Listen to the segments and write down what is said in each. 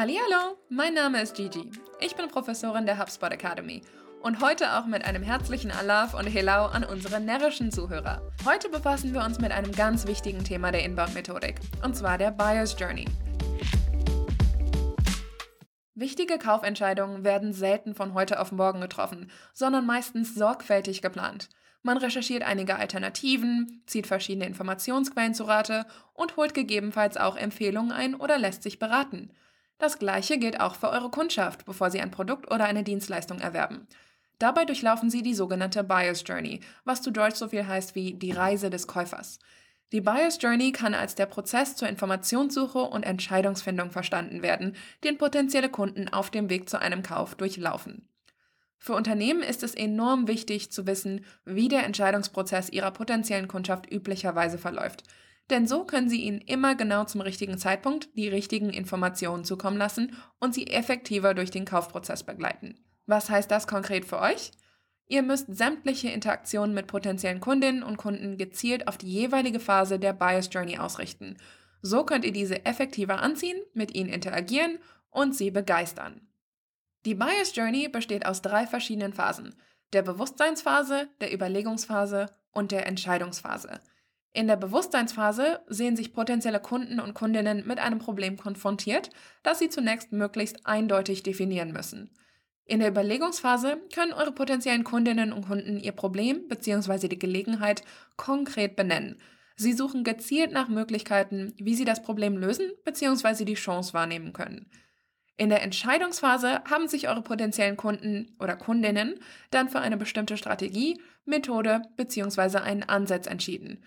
Hallo, mein Name ist Gigi. Ich bin Professorin der HubSpot Academy und heute auch mit einem herzlichen Alaf und Helau an unsere närrischen Zuhörer. Heute befassen wir uns mit einem ganz wichtigen Thema der Inbound-Methodik, und zwar der Buyer's Journey. Wichtige Kaufentscheidungen werden selten von heute auf morgen getroffen, sondern meistens sorgfältig geplant. Man recherchiert einige Alternativen, zieht verschiedene Informationsquellen zu Rate und holt gegebenenfalls auch Empfehlungen ein oder lässt sich beraten. Das gleiche gilt auch für eure Kundschaft, bevor sie ein Produkt oder eine Dienstleistung erwerben. Dabei durchlaufen sie die sogenannte Buyer's Journey, was zu Deutsch so viel heißt wie die Reise des Käufers. Die Buyer's Journey kann als der Prozess zur Informationssuche und Entscheidungsfindung verstanden werden, den potenzielle Kunden auf dem Weg zu einem Kauf durchlaufen. Für Unternehmen ist es enorm wichtig zu wissen, wie der Entscheidungsprozess ihrer potenziellen Kundschaft üblicherweise verläuft. Denn so können Sie ihnen immer genau zum richtigen Zeitpunkt die richtigen Informationen zukommen lassen und sie effektiver durch den Kaufprozess begleiten. Was heißt das konkret für euch? Ihr müsst sämtliche Interaktionen mit potenziellen Kundinnen und Kunden gezielt auf die jeweilige Phase der Bias Journey ausrichten. So könnt ihr diese effektiver anziehen, mit ihnen interagieren und sie begeistern. Die Bias Journey besteht aus drei verschiedenen Phasen. Der Bewusstseinsphase, der Überlegungsphase und der Entscheidungsphase. In der Bewusstseinsphase sehen sich potenzielle Kunden und Kundinnen mit einem Problem konfrontiert, das sie zunächst möglichst eindeutig definieren müssen. In der Überlegungsphase können eure potenziellen Kundinnen und Kunden ihr Problem bzw. die Gelegenheit konkret benennen. Sie suchen gezielt nach Möglichkeiten, wie sie das Problem lösen bzw. die Chance wahrnehmen können. In der Entscheidungsphase haben sich eure potenziellen Kunden oder Kundinnen dann für eine bestimmte Strategie, Methode bzw. einen Ansatz entschieden.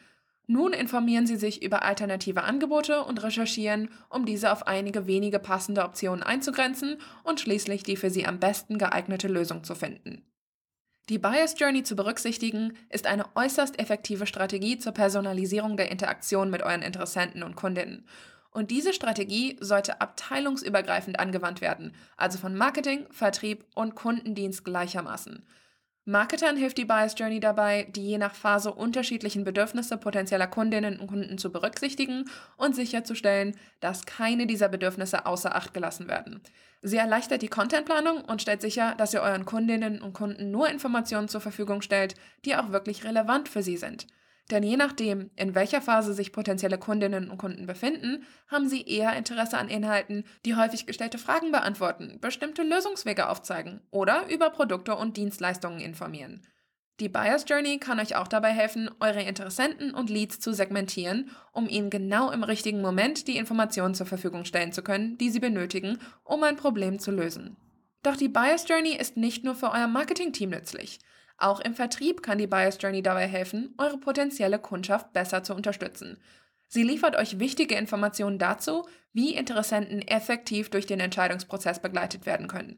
Nun informieren Sie sich über alternative Angebote und recherchieren, um diese auf einige wenige passende Optionen einzugrenzen und schließlich die für Sie am besten geeignete Lösung zu finden. Die Bias Journey zu berücksichtigen ist eine äußerst effektive Strategie zur Personalisierung der Interaktion mit euren Interessenten und Kundinnen. Und diese Strategie sollte abteilungsübergreifend angewandt werden, also von Marketing, Vertrieb und Kundendienst gleichermaßen. Marketern hilft die Bias Journey dabei, die je nach Phase unterschiedlichen Bedürfnisse potenzieller Kundinnen und Kunden zu berücksichtigen und sicherzustellen, dass keine dieser Bedürfnisse außer Acht gelassen werden. Sie erleichtert die Contentplanung und stellt sicher, dass ihr euren Kundinnen und Kunden nur Informationen zur Verfügung stellt, die auch wirklich relevant für sie sind. Denn je nachdem, in welcher Phase sich potenzielle Kundinnen und Kunden befinden, haben sie eher Interesse an Inhalten, die häufig gestellte Fragen beantworten, bestimmte Lösungswege aufzeigen oder über Produkte und Dienstleistungen informieren. Die Buyer's Journey kann euch auch dabei helfen, eure Interessenten und Leads zu segmentieren, um ihnen genau im richtigen Moment die Informationen zur Verfügung stellen zu können, die sie benötigen, um ein Problem zu lösen. Doch die Buyer's Journey ist nicht nur für euer Marketing-Team nützlich. Auch im Vertrieb kann die Bias Journey dabei helfen, eure potenzielle Kundschaft besser zu unterstützen. Sie liefert euch wichtige Informationen dazu, wie Interessenten effektiv durch den Entscheidungsprozess begleitet werden können.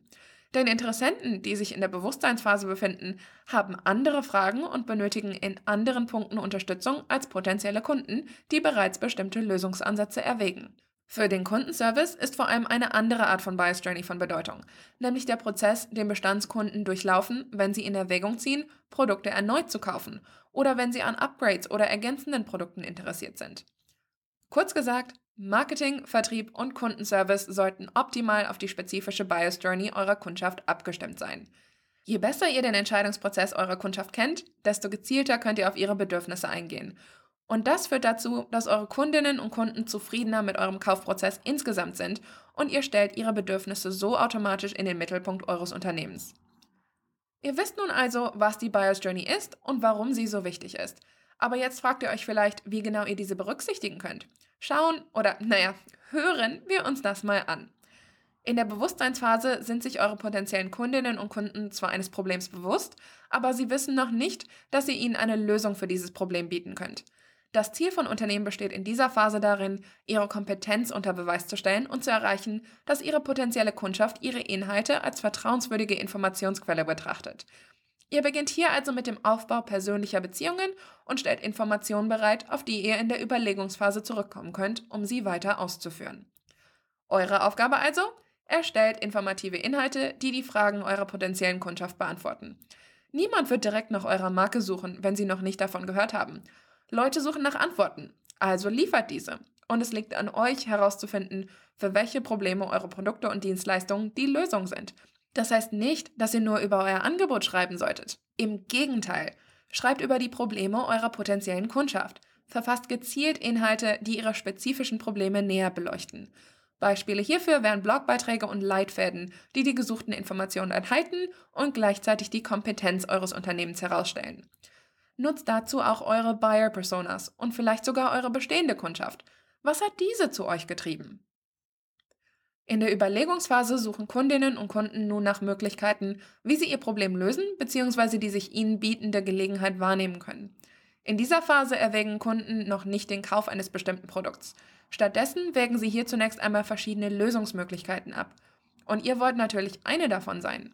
Denn Interessenten, die sich in der Bewusstseinsphase befinden, haben andere Fragen und benötigen in anderen Punkten Unterstützung als potenzielle Kunden, die bereits bestimmte Lösungsansätze erwägen. Für den Kundenservice ist vor allem eine andere Art von Bias Journey von Bedeutung, nämlich der Prozess, den Bestandskunden durchlaufen, wenn sie in Erwägung ziehen, Produkte erneut zu kaufen oder wenn sie an Upgrades oder ergänzenden Produkten interessiert sind. Kurz gesagt, Marketing, Vertrieb und Kundenservice sollten optimal auf die spezifische Bias Journey eurer Kundschaft abgestimmt sein. Je besser ihr den Entscheidungsprozess eurer Kundschaft kennt, desto gezielter könnt ihr auf ihre Bedürfnisse eingehen und das führt dazu, dass eure Kundinnen und Kunden zufriedener mit eurem Kaufprozess insgesamt sind und ihr stellt ihre Bedürfnisse so automatisch in den Mittelpunkt eures Unternehmens. Ihr wisst nun also, was die Buyer's Journey ist und warum sie so wichtig ist. Aber jetzt fragt ihr euch vielleicht, wie genau ihr diese berücksichtigen könnt. Schauen oder, naja, hören wir uns das mal an. In der Bewusstseinsphase sind sich eure potenziellen Kundinnen und Kunden zwar eines Problems bewusst, aber sie wissen noch nicht, dass ihr ihnen eine Lösung für dieses Problem bieten könnt. Das Ziel von Unternehmen besteht in dieser Phase darin, ihre Kompetenz unter Beweis zu stellen und zu erreichen, dass ihre potenzielle Kundschaft ihre Inhalte als vertrauenswürdige Informationsquelle betrachtet. Ihr beginnt hier also mit dem Aufbau persönlicher Beziehungen und stellt Informationen bereit, auf die ihr in der Überlegungsphase zurückkommen könnt, um sie weiter auszuführen. Eure Aufgabe also? Erstellt informative Inhalte, die die Fragen eurer potenziellen Kundschaft beantworten. Niemand wird direkt nach eurer Marke suchen, wenn sie noch nicht davon gehört haben. Leute suchen nach Antworten, also liefert diese. Und es liegt an euch herauszufinden, für welche Probleme eure Produkte und Dienstleistungen die Lösung sind. Das heißt nicht, dass ihr nur über euer Angebot schreiben solltet. Im Gegenteil, schreibt über die Probleme eurer potenziellen Kundschaft. Verfasst gezielt Inhalte, die ihre spezifischen Probleme näher beleuchten. Beispiele hierfür wären Blogbeiträge und Leitfäden, die die gesuchten Informationen enthalten und gleichzeitig die Kompetenz eures Unternehmens herausstellen. Nutzt dazu auch eure Buyer-Personas und vielleicht sogar eure bestehende Kundschaft. Was hat diese zu euch getrieben? In der Überlegungsphase suchen Kundinnen und Kunden nun nach Möglichkeiten, wie sie ihr Problem lösen bzw. die sich ihnen bietende Gelegenheit wahrnehmen können. In dieser Phase erwägen Kunden noch nicht den Kauf eines bestimmten Produkts. Stattdessen wägen sie hier zunächst einmal verschiedene Lösungsmöglichkeiten ab. Und ihr wollt natürlich eine davon sein.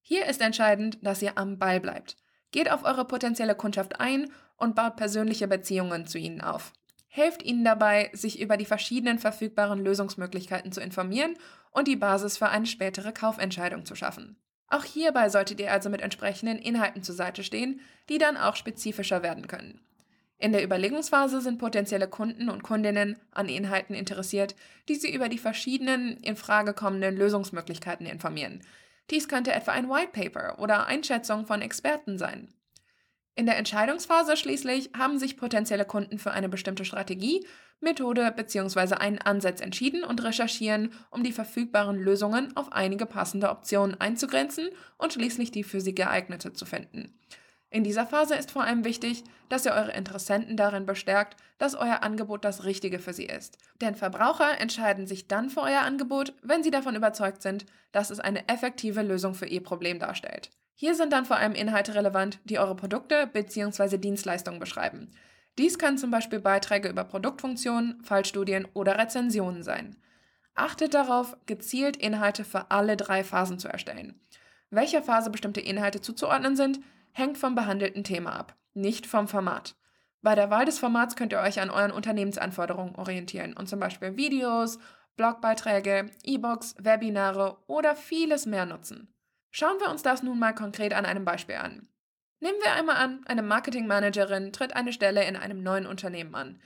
Hier ist entscheidend, dass ihr am Ball bleibt. Geht auf eure potenzielle Kundschaft ein und baut persönliche Beziehungen zu ihnen auf. Helft ihnen dabei, sich über die verschiedenen verfügbaren Lösungsmöglichkeiten zu informieren und die Basis für eine spätere Kaufentscheidung zu schaffen. Auch hierbei solltet ihr also mit entsprechenden Inhalten zur Seite stehen, die dann auch spezifischer werden können. In der Überlegungsphase sind potenzielle Kunden und Kundinnen an Inhalten interessiert, die sie über die verschiedenen in Frage kommenden Lösungsmöglichkeiten informieren. Dies könnte etwa ein White Paper oder Einschätzung von Experten sein. In der Entscheidungsphase schließlich haben sich potenzielle Kunden für eine bestimmte Strategie, Methode bzw. einen Ansatz entschieden und recherchieren, um die verfügbaren Lösungen auf einige passende Optionen einzugrenzen und schließlich die für sie geeignete zu finden. In dieser Phase ist vor allem wichtig, dass ihr eure Interessenten darin bestärkt, dass euer Angebot das Richtige für sie ist. Denn Verbraucher entscheiden sich dann für euer Angebot, wenn sie davon überzeugt sind, dass es eine effektive Lösung für ihr Problem darstellt. Hier sind dann vor allem Inhalte relevant, die eure Produkte bzw. Dienstleistungen beschreiben. Dies können zum Beispiel Beiträge über Produktfunktionen, Fallstudien oder Rezensionen sein. Achtet darauf, gezielt Inhalte für alle drei Phasen zu erstellen. Welcher Phase bestimmte Inhalte zuzuordnen sind, hängt vom behandelten Thema ab, nicht vom Format. Bei der Wahl des Formats könnt ihr euch an euren Unternehmensanforderungen orientieren und zum Beispiel Videos, Blogbeiträge, E-Books, Webinare oder vieles mehr nutzen. Schauen wir uns das nun mal konkret an einem Beispiel an. Nehmen wir einmal an, eine Marketingmanagerin tritt eine Stelle in einem neuen Unternehmen an.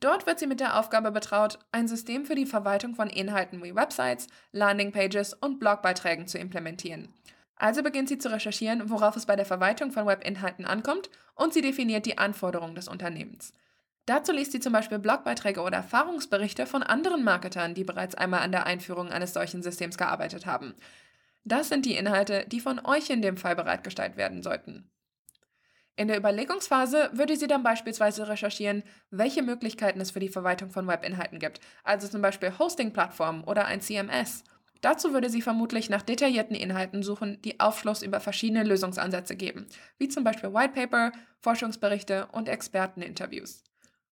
Dort wird sie mit der Aufgabe betraut, ein System für die Verwaltung von Inhalten wie Websites, Landingpages und Blogbeiträgen zu implementieren. Also beginnt sie zu recherchieren, worauf es bei der Verwaltung von Webinhalten ankommt und sie definiert die Anforderungen des Unternehmens. Dazu liest sie zum Beispiel Blogbeiträge oder Erfahrungsberichte von anderen Marketern, die bereits einmal an der Einführung eines solchen Systems gearbeitet haben. Das sind die Inhalte, die von euch in dem Fall bereitgestellt werden sollten. In der Überlegungsphase würde sie dann beispielsweise recherchieren, welche Möglichkeiten es für die Verwaltung von Webinhalten gibt, also zum Beispiel Hosting-Plattformen oder ein CMS – Dazu würde sie vermutlich nach detaillierten Inhalten suchen, die Aufschluss über verschiedene Lösungsansätze geben, wie zum Beispiel Whitepaper, Forschungsberichte und Experteninterviews.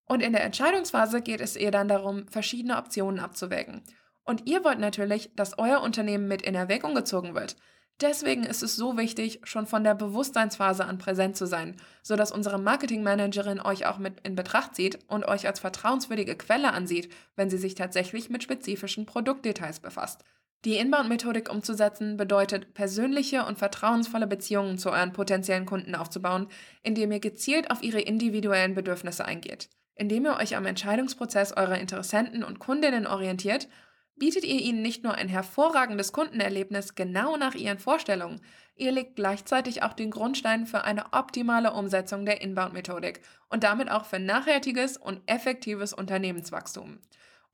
Und in der Entscheidungsphase geht es ihr dann darum, verschiedene Optionen abzuwägen. Und ihr wollt natürlich, dass euer Unternehmen mit in Erwägung gezogen wird. Deswegen ist es so wichtig, schon von der Bewusstseinsphase an präsent zu sein, sodass unsere Marketingmanagerin euch auch mit in Betracht zieht und euch als vertrauenswürdige Quelle ansieht, wenn sie sich tatsächlich mit spezifischen Produktdetails befasst. Die Inbound-Methodik umzusetzen bedeutet, persönliche und vertrauensvolle Beziehungen zu euren potenziellen Kunden aufzubauen, indem ihr gezielt auf ihre individuellen Bedürfnisse eingeht. Indem ihr euch am Entscheidungsprozess eurer Interessenten und Kundinnen orientiert, bietet ihr ihnen nicht nur ein hervorragendes Kundenerlebnis genau nach ihren Vorstellungen, ihr legt gleichzeitig auch den Grundstein für eine optimale Umsetzung der Inbound-Methodik und damit auch für nachhaltiges und effektives Unternehmenswachstum.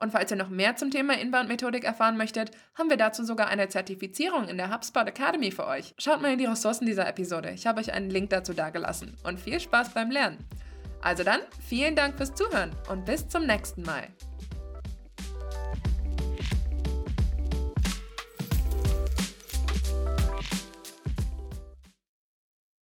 Und falls ihr noch mehr zum Thema Inbound-Methodik erfahren möchtet, haben wir dazu sogar eine Zertifizierung in der HubSpot Academy für euch. Schaut mal in die Ressourcen dieser Episode. Ich habe euch einen Link dazu dagelassen. Und viel Spaß beim Lernen. Also dann, vielen Dank fürs Zuhören und bis zum nächsten Mal.